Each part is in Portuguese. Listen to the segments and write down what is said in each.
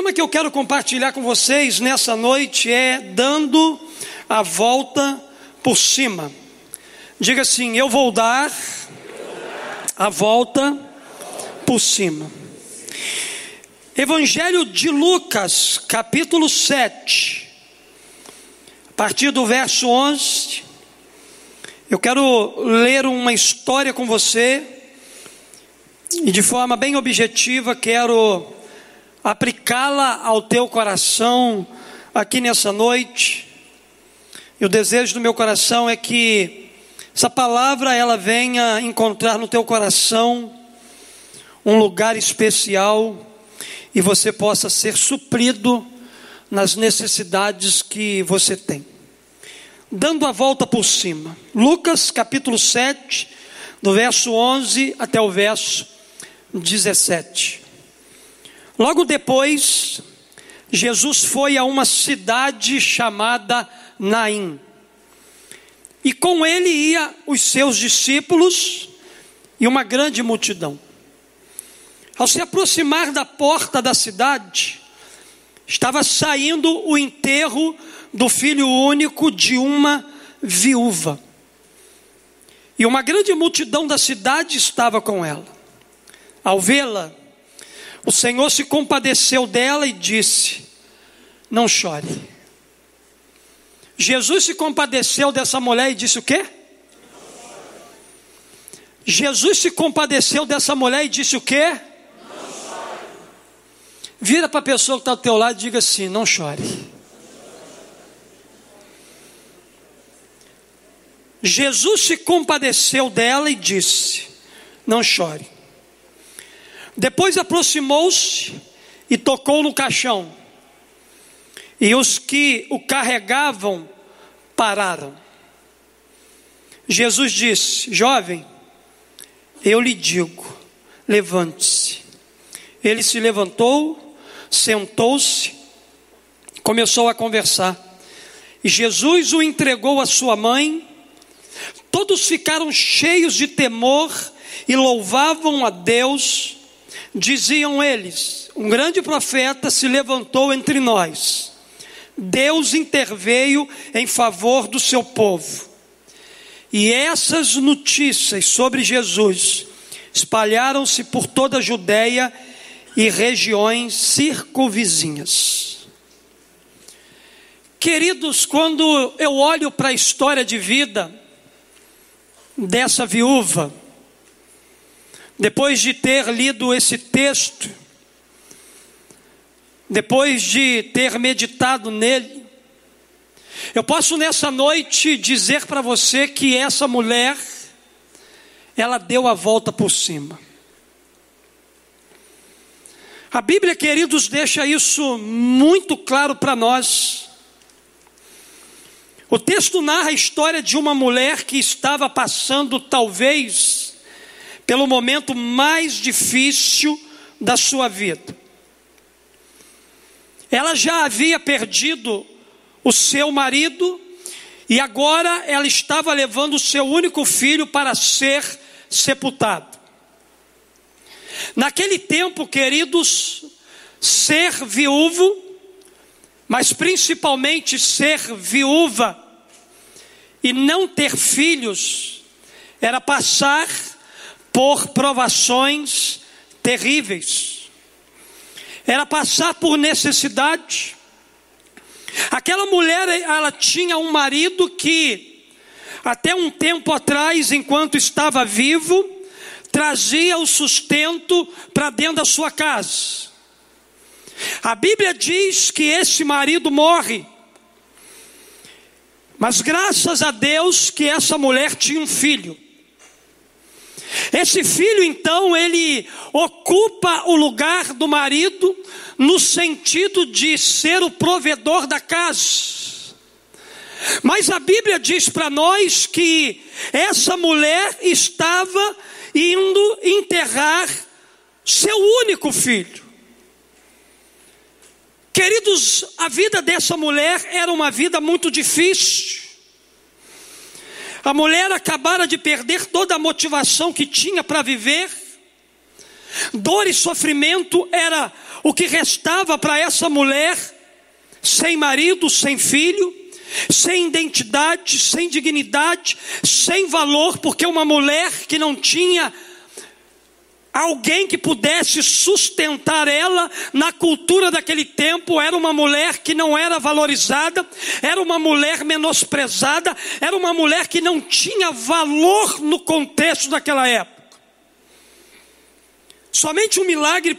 tema que eu quero compartilhar com vocês nessa noite é dando a volta por cima. Diga assim: eu vou dar a volta por cima. Evangelho de Lucas, capítulo 7, a partir do verso 11. Eu quero ler uma história com você e de forma bem objetiva quero aplicá-la ao teu coração aqui nessa noite. E o desejo do meu coração é que essa palavra ela venha encontrar no teu coração um lugar especial e você possa ser suprido nas necessidades que você tem. Dando a volta por cima. Lucas capítulo 7, do verso 11 até o verso 17. Logo depois, Jesus foi a uma cidade chamada Naim. E com ele ia os seus discípulos e uma grande multidão. Ao se aproximar da porta da cidade, estava saindo o enterro do filho único de uma viúva. E uma grande multidão da cidade estava com ela. Ao vê-la, o Senhor se compadeceu dela e disse: Não chore. Jesus se compadeceu dessa mulher e disse o quê? Jesus se compadeceu dessa mulher e disse o quê? Vira para a pessoa que está ao teu lado e diga assim: não chore. Jesus se compadeceu dela e disse: não chore. Depois aproximou-se e tocou no caixão. E os que o carregavam pararam. Jesus disse: Jovem, eu lhe digo, levante-se. Ele se levantou, sentou-se, começou a conversar. E Jesus o entregou à sua mãe. Todos ficaram cheios de temor e louvavam a Deus Diziam eles: um grande profeta se levantou entre nós. Deus interveio em favor do seu povo. E essas notícias sobre Jesus espalharam-se por toda a Judéia e regiões circunvizinhas. Queridos, quando eu olho para a história de vida dessa viúva, depois de ter lido esse texto, depois de ter meditado nele, eu posso nessa noite dizer para você que essa mulher, ela deu a volta por cima. A Bíblia, queridos, deixa isso muito claro para nós. O texto narra a história de uma mulher que estava passando, talvez, pelo momento mais difícil da sua vida. Ela já havia perdido o seu marido e agora ela estava levando o seu único filho para ser sepultado. Naquele tempo, queridos, ser viúvo, mas principalmente ser viúva e não ter filhos, era passar por provações terríveis, era passar por necessidade. Aquela mulher, ela tinha um marido que, até um tempo atrás, enquanto estava vivo, trazia o sustento para dentro da sua casa. A Bíblia diz que esse marido morre, mas graças a Deus que essa mulher tinha um filho. Esse filho, então, ele ocupa o lugar do marido no sentido de ser o provedor da casa. Mas a Bíblia diz para nós que essa mulher estava indo enterrar seu único filho. Queridos, a vida dessa mulher era uma vida muito difícil. A mulher acabara de perder toda a motivação que tinha para viver. Dor e sofrimento era o que restava para essa mulher, sem marido, sem filho, sem identidade, sem dignidade, sem valor, porque uma mulher que não tinha alguém que pudesse sustentar ela na cultura daquele tempo, era uma mulher que não era valorizada, era uma mulher menosprezada, era uma mulher que não tinha valor no contexto daquela época. Somente um milagre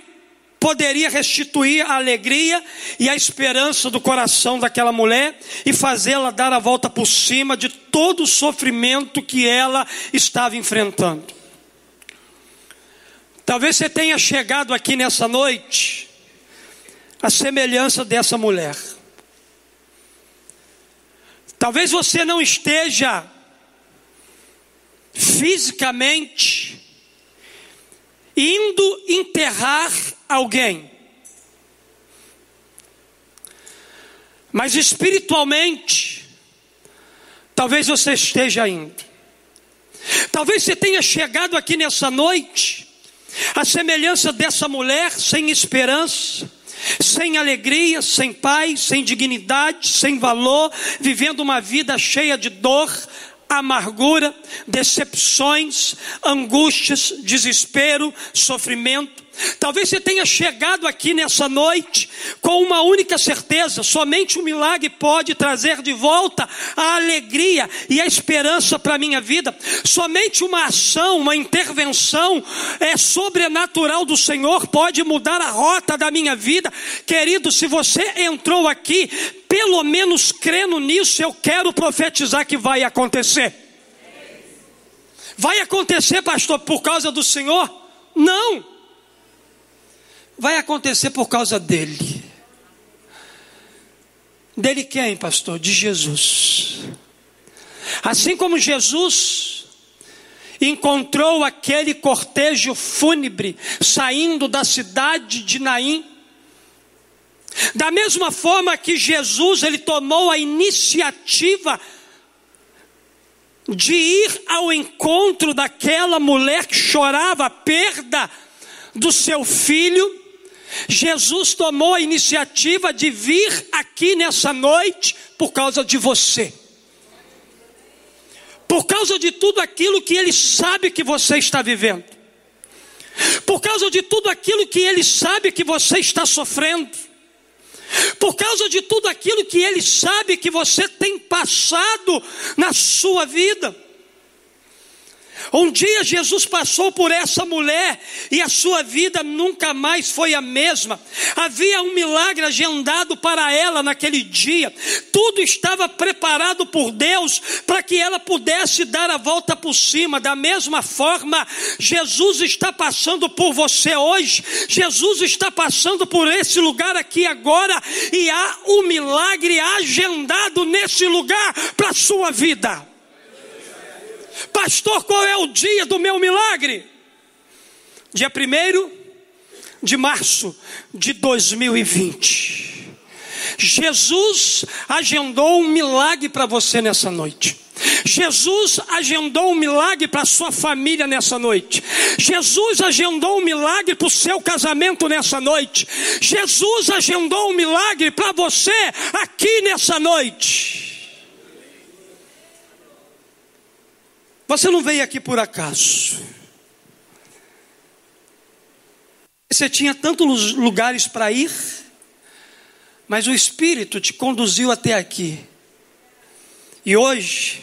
poderia restituir a alegria e a esperança do coração daquela mulher e fazê-la dar a volta por cima de todo o sofrimento que ela estava enfrentando. Talvez você tenha chegado aqui nessa noite a semelhança dessa mulher. Talvez você não esteja fisicamente indo enterrar alguém. Mas espiritualmente, talvez você esteja indo. Talvez você tenha chegado aqui nessa noite, a semelhança dessa mulher sem esperança, sem alegria, sem paz, sem dignidade, sem valor, vivendo uma vida cheia de dor, amargura, decepções, angústias, desespero, sofrimento. Talvez você tenha chegado aqui nessa noite com uma única certeza: somente um milagre pode trazer de volta a alegria e a esperança para a minha vida. Somente uma ação, uma intervenção é sobrenatural do Senhor pode mudar a rota da minha vida. Querido, se você entrou aqui, pelo menos crendo nisso, eu quero profetizar que vai acontecer. Vai acontecer, pastor, por causa do Senhor? Não vai acontecer por causa dele. Dele quem, pastor? De Jesus. Assim como Jesus encontrou aquele cortejo fúnebre saindo da cidade de Naim, da mesma forma que Jesus ele tomou a iniciativa de ir ao encontro daquela mulher que chorava a perda do seu filho, Jesus tomou a iniciativa de vir aqui nessa noite por causa de você. Por causa de tudo aquilo que Ele sabe que você está vivendo. Por causa de tudo aquilo que Ele sabe que você está sofrendo. Por causa de tudo aquilo que Ele sabe que você tem passado na sua vida. Um dia Jesus passou por essa mulher e a sua vida nunca mais foi a mesma. Havia um milagre agendado para ela naquele dia. Tudo estava preparado por Deus para que ela pudesse dar a volta por cima. Da mesma forma, Jesus está passando por você hoje. Jesus está passando por esse lugar aqui agora e há um milagre agendado nesse lugar para a sua vida. Pastor, qual é o dia do meu milagre? Dia 1 de março de 2020. Jesus agendou um milagre para você nessa noite. Jesus agendou um milagre para sua família nessa noite. Jesus agendou um milagre para o seu casamento nessa noite. Jesus agendou um milagre para você aqui nessa noite. Você não veio aqui por acaso. Você tinha tantos lugares para ir, mas o Espírito te conduziu até aqui. E hoje,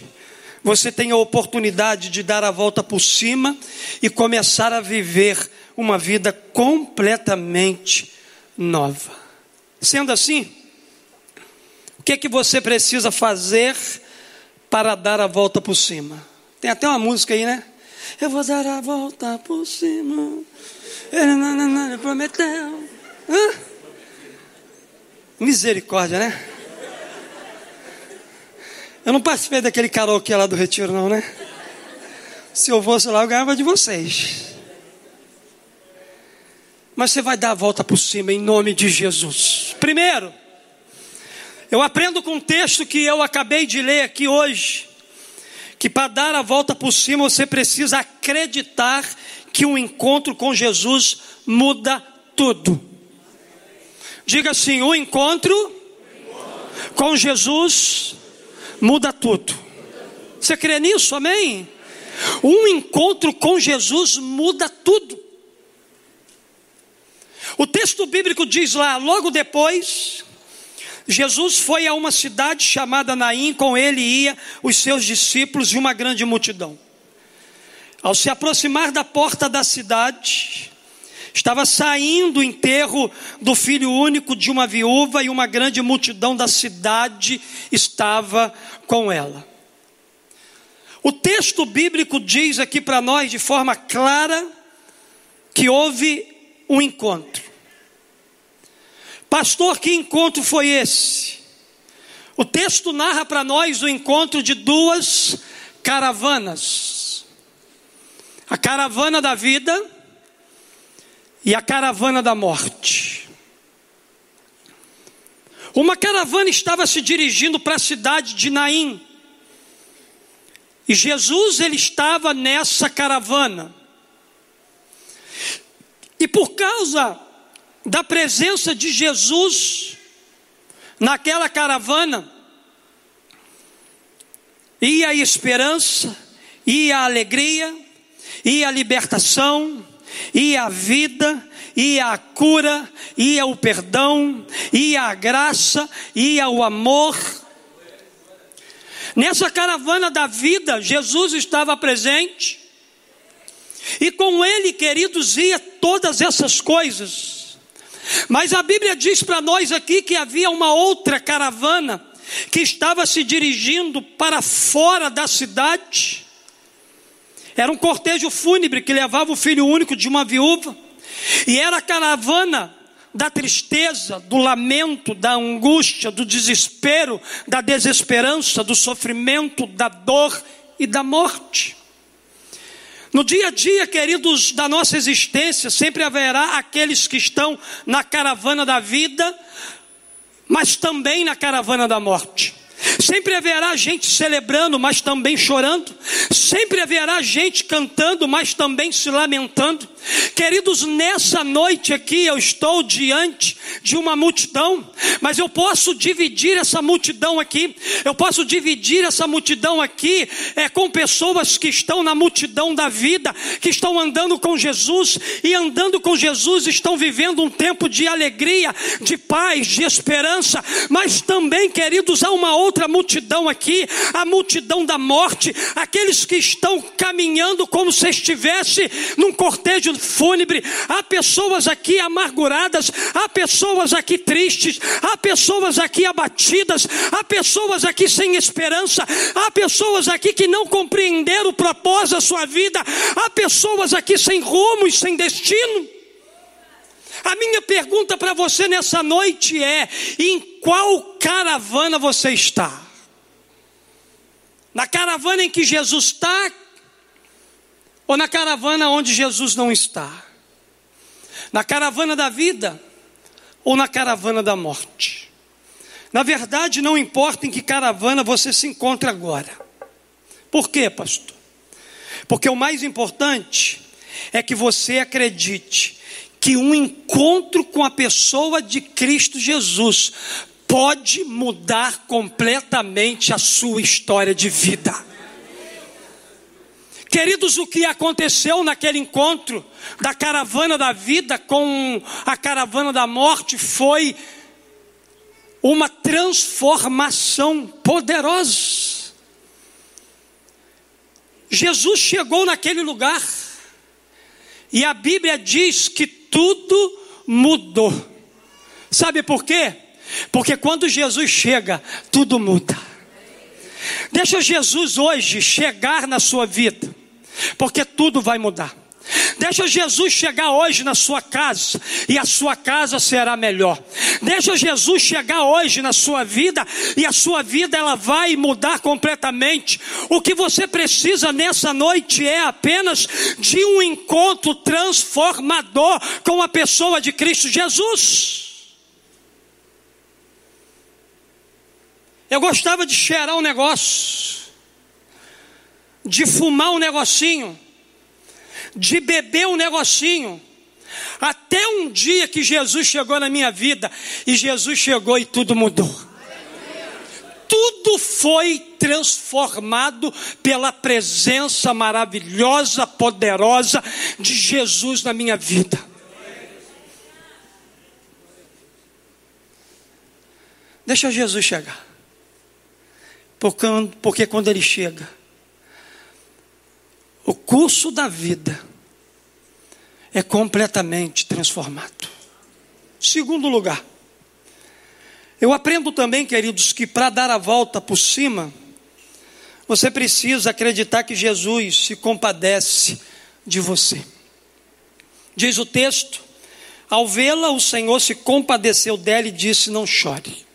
você tem a oportunidade de dar a volta por cima e começar a viver uma vida completamente nova. Sendo assim, o que é que você precisa fazer para dar a volta por cima? Tem até uma música aí, né? Eu vou dar a volta por cima. Ele prometeu. Hã? Misericórdia, né? Eu não participei daquele karaokê lá do retiro, não, né? Se eu fosse lá, eu ganhava de vocês. Mas você vai dar a volta por cima em nome de Jesus. Primeiro, eu aprendo com um texto que eu acabei de ler aqui hoje que para dar a volta por cima você precisa acreditar que um encontro com Jesus muda tudo. Diga assim: o encontro com Jesus muda tudo. Você crê nisso? Amém? Um encontro com Jesus muda tudo. O texto bíblico diz lá, logo depois, Jesus foi a uma cidade chamada Naim, com ele ia os seus discípulos e uma grande multidão. Ao se aproximar da porta da cidade, estava saindo o enterro do filho único de uma viúva e uma grande multidão da cidade estava com ela. O texto bíblico diz aqui para nós de forma clara que houve um encontro. Pastor, que encontro foi esse? O texto narra para nós o encontro de duas caravanas: a caravana da vida e a caravana da morte. Uma caravana estava se dirigindo para a cidade de Naim. E Jesus ele estava nessa caravana. E por causa da presença de Jesus naquela caravana, ia a esperança, ia a alegria, ia a libertação, ia a vida, ia a cura, ia o perdão, ia a graça, ia o amor. Nessa caravana da vida, Jesus estava presente, e com ele, queridos, ia todas essas coisas. Mas a Bíblia diz para nós aqui que havia uma outra caravana que estava se dirigindo para fora da cidade. Era um cortejo fúnebre que levava o filho único de uma viúva. E era a caravana da tristeza, do lamento, da angústia, do desespero, da desesperança, do sofrimento, da dor e da morte. No dia a dia, queridos, da nossa existência, sempre haverá aqueles que estão na caravana da vida, mas também na caravana da morte. Sempre haverá gente celebrando, mas também chorando. Sempre haverá gente cantando, mas também se lamentando. Queridos, nessa noite aqui eu estou diante de uma multidão, mas eu posso dividir essa multidão aqui. Eu posso dividir essa multidão aqui é, com pessoas que estão na multidão da vida, que estão andando com Jesus e andando com Jesus estão vivendo um tempo de alegria, de paz, de esperança. Mas também, queridos, há uma outra multidão aqui, a multidão da morte, aqueles que estão caminhando como se estivesse num cortejo fúnebre. Há pessoas aqui amarguradas, há pessoas aqui tristes, há pessoas aqui abatidas, há pessoas aqui sem esperança, há pessoas aqui que não compreenderam o propósito da sua vida, há pessoas aqui sem rumo e sem destino. A minha pergunta para você nessa noite é: em qual caravana você está? Na caravana em que Jesus está, ou na caravana onde Jesus não está? Na caravana da vida ou na caravana da morte? Na verdade, não importa em que caravana você se encontra agora. Por quê, pastor? Porque o mais importante é que você acredite que um encontro com a pessoa de Cristo Jesus pode mudar completamente a sua história de vida. Queridos, o que aconteceu naquele encontro da caravana da vida com a caravana da morte foi uma transformação poderosa. Jesus chegou naquele lugar e a Bíblia diz que tudo mudou. Sabe por quê? Porque quando Jesus chega, tudo muda. Deixa Jesus hoje chegar na sua vida porque tudo vai mudar. Deixa Jesus chegar hoje na sua casa e a sua casa será melhor. Deixa Jesus chegar hoje na sua vida e a sua vida ela vai mudar completamente. O que você precisa nessa noite é apenas de um encontro transformador com a pessoa de Cristo Jesus. Eu gostava de cheirar um negócio de fumar um negocinho, de beber um negocinho, até um dia que Jesus chegou na minha vida, e Jesus chegou e tudo mudou. Tudo foi transformado pela presença maravilhosa, poderosa de Jesus na minha vida. Deixa Jesus chegar. Porque, quando ele chega, o curso da vida é completamente transformado. Segundo lugar, eu aprendo também, queridos, que para dar a volta por cima, você precisa acreditar que Jesus se compadece de você. Diz o texto: ao vê-la, o Senhor se compadeceu dela e disse: Não chore.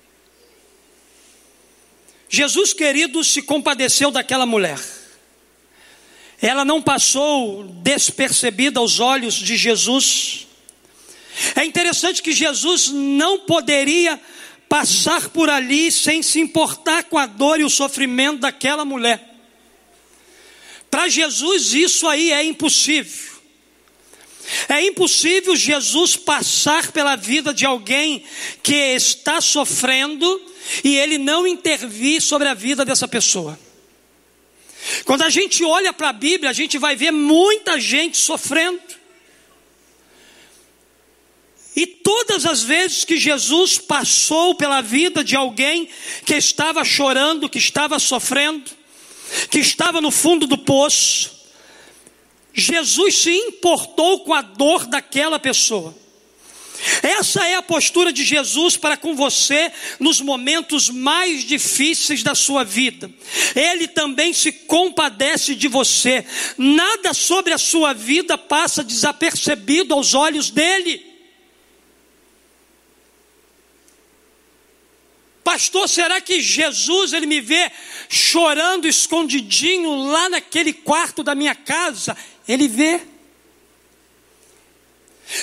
Jesus, querido, se compadeceu daquela mulher. Ela não passou despercebida aos olhos de Jesus. É interessante que Jesus não poderia passar por ali sem se importar com a dor e o sofrimento daquela mulher. Para Jesus, isso aí é impossível. É impossível Jesus passar pela vida de alguém que está sofrendo e ele não intervir sobre a vida dessa pessoa. Quando a gente olha para a Bíblia, a gente vai ver muita gente sofrendo. E todas as vezes que Jesus passou pela vida de alguém que estava chorando, que estava sofrendo, que estava no fundo do poço, Jesus se importou com a dor daquela pessoa. Essa é a postura de Jesus para com você nos momentos mais difíceis da sua vida. Ele também se compadece de você. Nada sobre a sua vida passa desapercebido aos olhos dele. Pastor, será que Jesus ele me vê chorando escondidinho lá naquele quarto da minha casa? Ele vê.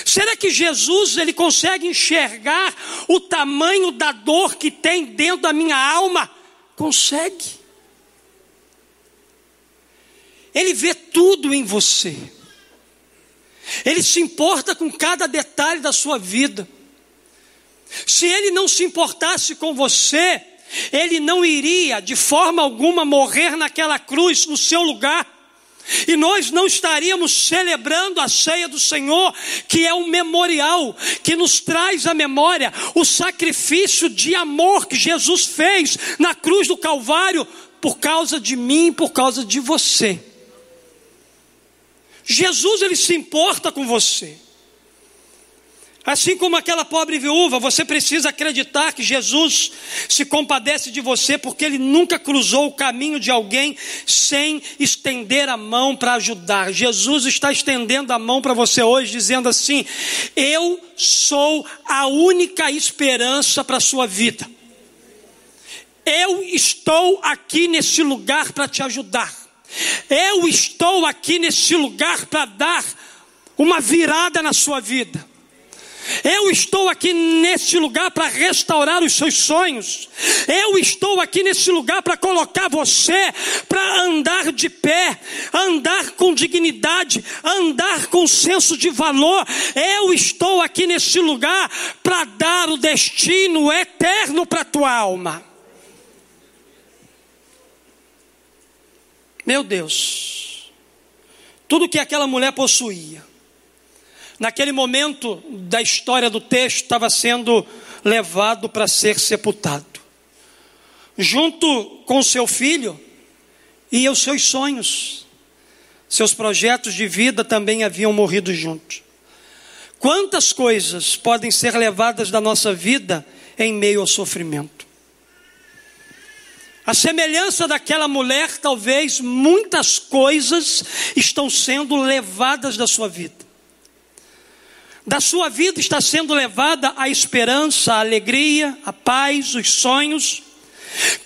Será que Jesus ele consegue enxergar o tamanho da dor que tem dentro da minha alma? Consegue. Ele vê tudo em você. Ele se importa com cada detalhe da sua vida. Se ele não se importasse com você, ele não iria de forma alguma morrer naquela cruz no seu lugar. E nós não estaríamos celebrando a ceia do Senhor, que é um memorial que nos traz à memória o sacrifício de amor que Jesus fez na cruz do Calvário por causa de mim, por causa de você. Jesus ele se importa com você. Assim como aquela pobre viúva, você precisa acreditar que Jesus se compadece de você, porque ele nunca cruzou o caminho de alguém sem estender a mão para ajudar. Jesus está estendendo a mão para você hoje, dizendo assim: Eu sou a única esperança para a sua vida. Eu estou aqui nesse lugar para te ajudar. Eu estou aqui nesse lugar para dar uma virada na sua vida. Eu estou aqui nesse lugar para restaurar os seus sonhos. Eu estou aqui nesse lugar para colocar você para andar de pé, andar com dignidade, andar com senso de valor. Eu estou aqui nesse lugar para dar o destino eterno para a tua alma. Meu Deus, tudo que aquela mulher possuía, naquele momento da história do texto, estava sendo levado para ser sepultado. Junto com seu filho e os seus sonhos, seus projetos de vida também haviam morrido juntos. Quantas coisas podem ser levadas da nossa vida em meio ao sofrimento? A semelhança daquela mulher, talvez muitas coisas estão sendo levadas da sua vida. Da sua vida está sendo levada a esperança, a alegria, a paz, os sonhos.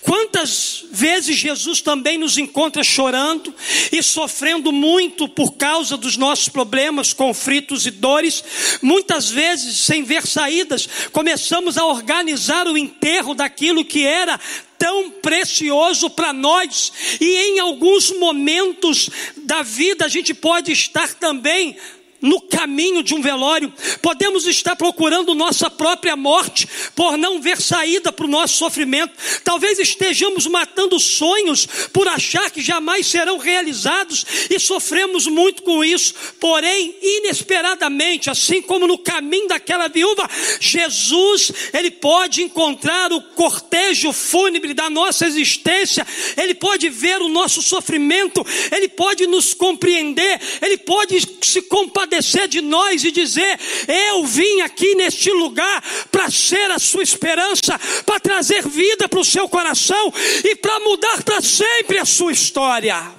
Quantas vezes Jesus também nos encontra chorando e sofrendo muito por causa dos nossos problemas, conflitos e dores, muitas vezes sem ver saídas, começamos a organizar o enterro daquilo que era tão precioso para nós, e em alguns momentos da vida a gente pode estar também no caminho de um velório, podemos estar procurando nossa própria morte por não ver saída para o nosso sofrimento. Talvez estejamos matando sonhos por achar que jamais serão realizados e sofremos muito com isso. Porém, inesperadamente, assim como no caminho daquela viúva, Jesus, ele pode encontrar o cortejo fúnebre da nossa existência, ele pode ver o nosso sofrimento, ele pode nos compreender, ele pode se compadecer compadecer de nós e dizer: Eu vim aqui neste lugar para ser a sua esperança, para trazer vida para o seu coração e para mudar para sempre a sua história.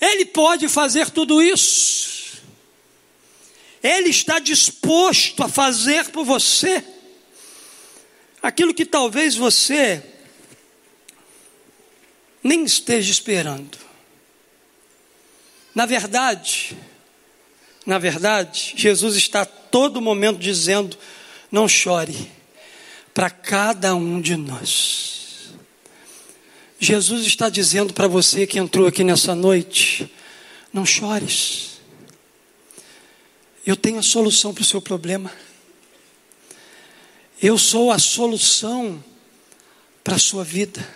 Ele pode fazer tudo isso. Ele está disposto a fazer por você aquilo que talvez você nem esteja esperando. Na verdade, na verdade, Jesus está a todo momento dizendo: não chore, para cada um de nós. Jesus está dizendo para você que entrou aqui nessa noite: não chores. Eu tenho a solução para o seu problema. Eu sou a solução para a sua vida.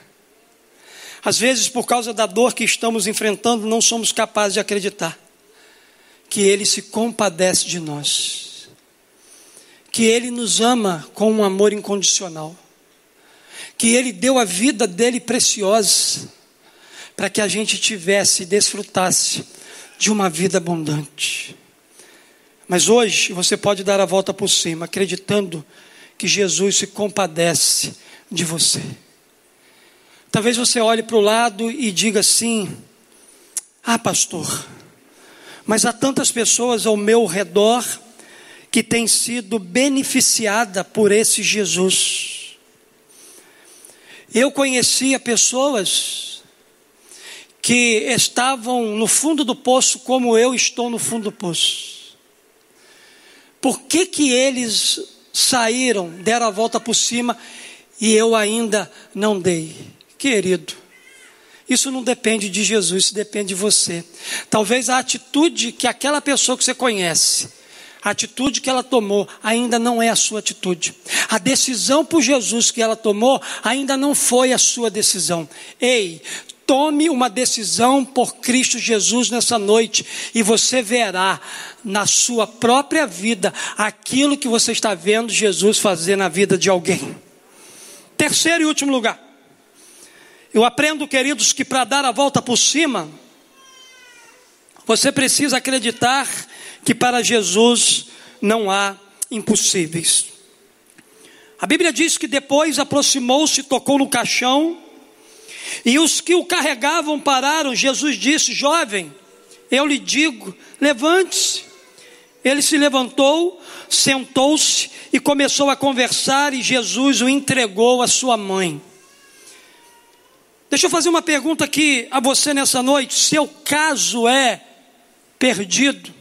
Às vezes, por causa da dor que estamos enfrentando, não somos capazes de acreditar que Ele se compadece de nós, que Ele nos ama com um amor incondicional, que Ele deu a vida dele preciosa para que a gente tivesse e desfrutasse de uma vida abundante. Mas hoje você pode dar a volta por cima, acreditando que Jesus se compadece de você. Talvez você olhe para o lado e diga assim: Ah, pastor, mas há tantas pessoas ao meu redor que têm sido beneficiada por esse Jesus. Eu conhecia pessoas que estavam no fundo do poço como eu estou no fundo do poço. Por que que eles saíram, deram a volta por cima e eu ainda não dei? Querido, isso não depende de Jesus, isso depende de você. Talvez a atitude que aquela pessoa que você conhece, a atitude que ela tomou ainda não é a sua atitude. A decisão por Jesus que ela tomou ainda não foi a sua decisão. Ei, tome uma decisão por Cristo Jesus nessa noite e você verá na sua própria vida aquilo que você está vendo Jesus fazer na vida de alguém. Terceiro e último lugar. Eu aprendo, queridos, que para dar a volta por cima, você precisa acreditar que para Jesus não há impossíveis. A Bíblia diz que depois aproximou-se, tocou no caixão, e os que o carregavam pararam. Jesus disse: Jovem, eu lhe digo, levante-se. Ele se levantou, sentou-se e começou a conversar, e Jesus o entregou à sua mãe. Deixa eu fazer uma pergunta aqui a você nessa noite. Seu caso é perdido?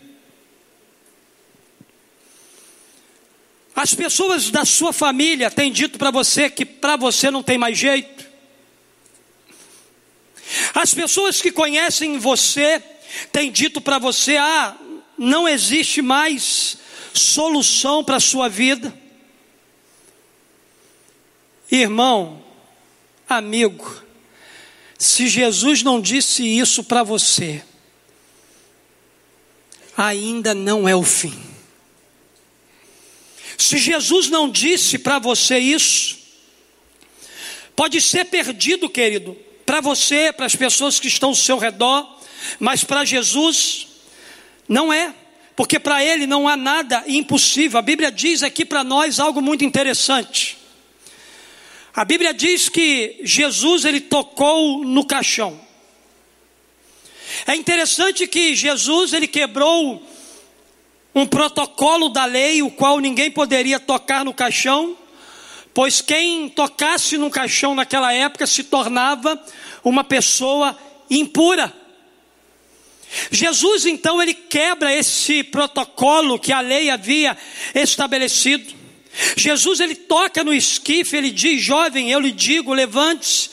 As pessoas da sua família têm dito para você que para você não tem mais jeito? As pessoas que conhecem você têm dito para você: ah, não existe mais solução para a sua vida? Irmão, amigo, se Jesus não disse isso para você, ainda não é o fim. Se Jesus não disse para você isso, pode ser perdido, querido, para você, para as pessoas que estão ao seu redor, mas para Jesus não é, porque para Ele não há nada impossível. A Bíblia diz aqui para nós algo muito interessante. A Bíblia diz que Jesus ele tocou no caixão. É interessante que Jesus ele quebrou um protocolo da lei, o qual ninguém poderia tocar no caixão, pois quem tocasse num caixão naquela época se tornava uma pessoa impura. Jesus então ele quebra esse protocolo que a lei havia estabelecido. Jesus ele toca no esquife, ele diz: "Jovem, eu lhe digo, levante-se".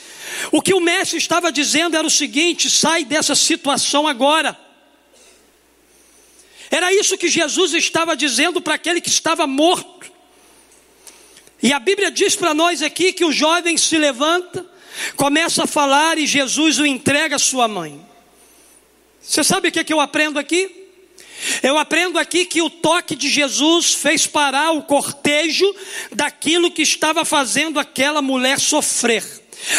O que o mestre estava dizendo era o seguinte: sai dessa situação agora. Era isso que Jesus estava dizendo para aquele que estava morto. E a Bíblia diz para nós aqui que o jovem se levanta, começa a falar e Jesus o entrega à sua mãe. Você sabe o que, é que eu aprendo aqui? Eu aprendo aqui que o toque de Jesus fez parar o cortejo daquilo que estava fazendo aquela mulher sofrer.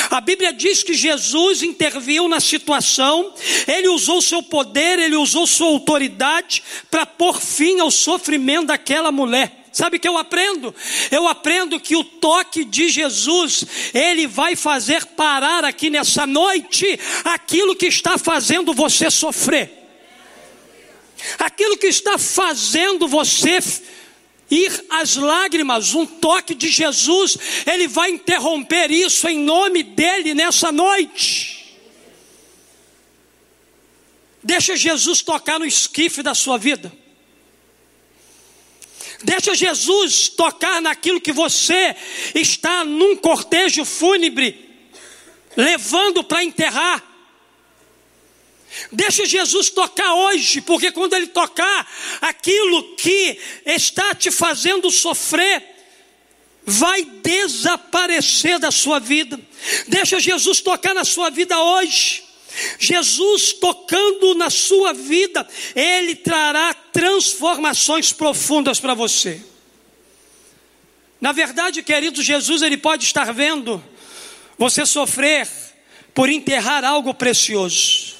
A Bíblia diz que Jesus interviu na situação, ele usou seu poder, ele usou sua autoridade para pôr fim ao sofrimento daquela mulher. Sabe o que eu aprendo? Eu aprendo que o toque de Jesus, ele vai fazer parar aqui nessa noite aquilo que está fazendo você sofrer. Aquilo que está fazendo você ir às lágrimas, um toque de Jesus, ele vai interromper isso em nome dele nessa noite. Deixa Jesus tocar no esquife da sua vida. Deixa Jesus tocar naquilo que você está num cortejo fúnebre, levando para enterrar. Deixa Jesus tocar hoje, porque quando Ele tocar, aquilo que está te fazendo sofrer, vai desaparecer da sua vida. Deixa Jesus tocar na sua vida hoje. Jesus tocando na sua vida, Ele trará transformações profundas para você. Na verdade, querido, Jesus, Ele pode estar vendo você sofrer por enterrar algo precioso.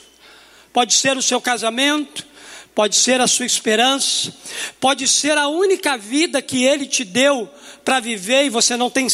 Pode ser o seu casamento, pode ser a sua esperança, pode ser a única vida que Ele te deu para viver e você não tem,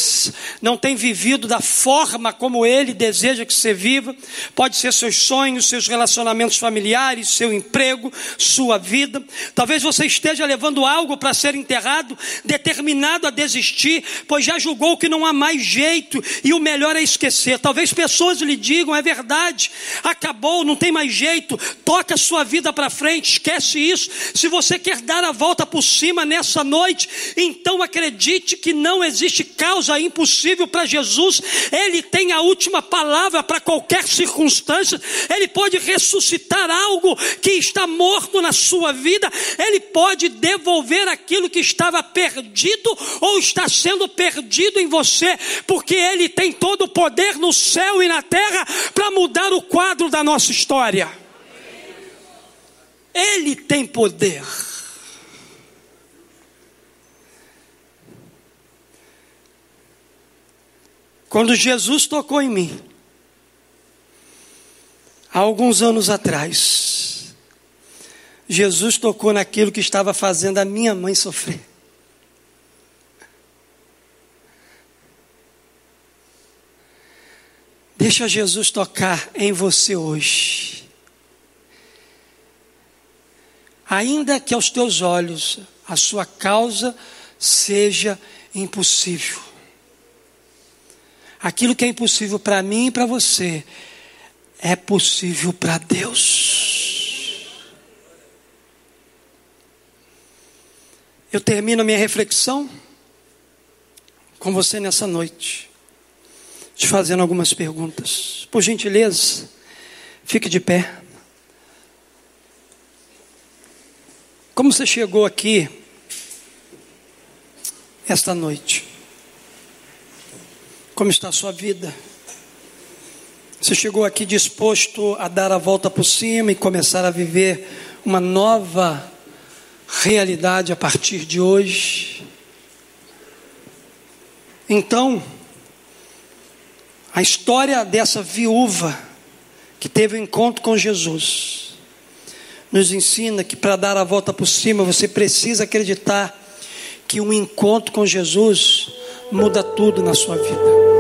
não tem vivido da forma como Ele deseja que você viva. Pode ser seus sonhos, seus relacionamentos familiares, seu emprego, sua vida. Talvez você esteja levando algo para ser enterrado, determinado a desistir, pois já julgou que não há mais jeito e o melhor é esquecer. Talvez pessoas lhe digam: é verdade, acabou, não tem mais jeito, toca a sua vida para frente, esquece isso. Se você quer dar a volta por cima nessa noite, então acredite que não existe causa impossível para Jesus, Ele tem a última palavra para qualquer circunstância, Ele pode ressuscitar algo que está morto na sua vida, Ele pode devolver aquilo que estava perdido ou está sendo perdido em você, porque Ele tem todo o poder no céu e na terra para mudar o quadro da nossa história. Ele tem poder. Quando Jesus tocou em mim, há alguns anos atrás, Jesus tocou naquilo que estava fazendo a minha mãe sofrer. Deixa Jesus tocar em você hoje. Ainda que aos teus olhos a sua causa seja impossível. Aquilo que é impossível para mim e para você é possível para Deus. Eu termino a minha reflexão com você nessa noite, te fazendo algumas perguntas. Por gentileza, fique de pé. Como você chegou aqui esta noite? Como está a sua vida? Você chegou aqui disposto a dar a volta por cima e começar a viver uma nova realidade a partir de hoje? Então, a história dessa viúva que teve o um encontro com Jesus nos ensina que para dar a volta por cima você precisa acreditar que um encontro com Jesus muda tudo na sua vida.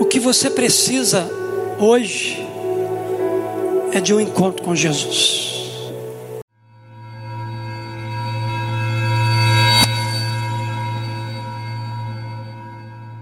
O que você precisa hoje é de um encontro com Jesus.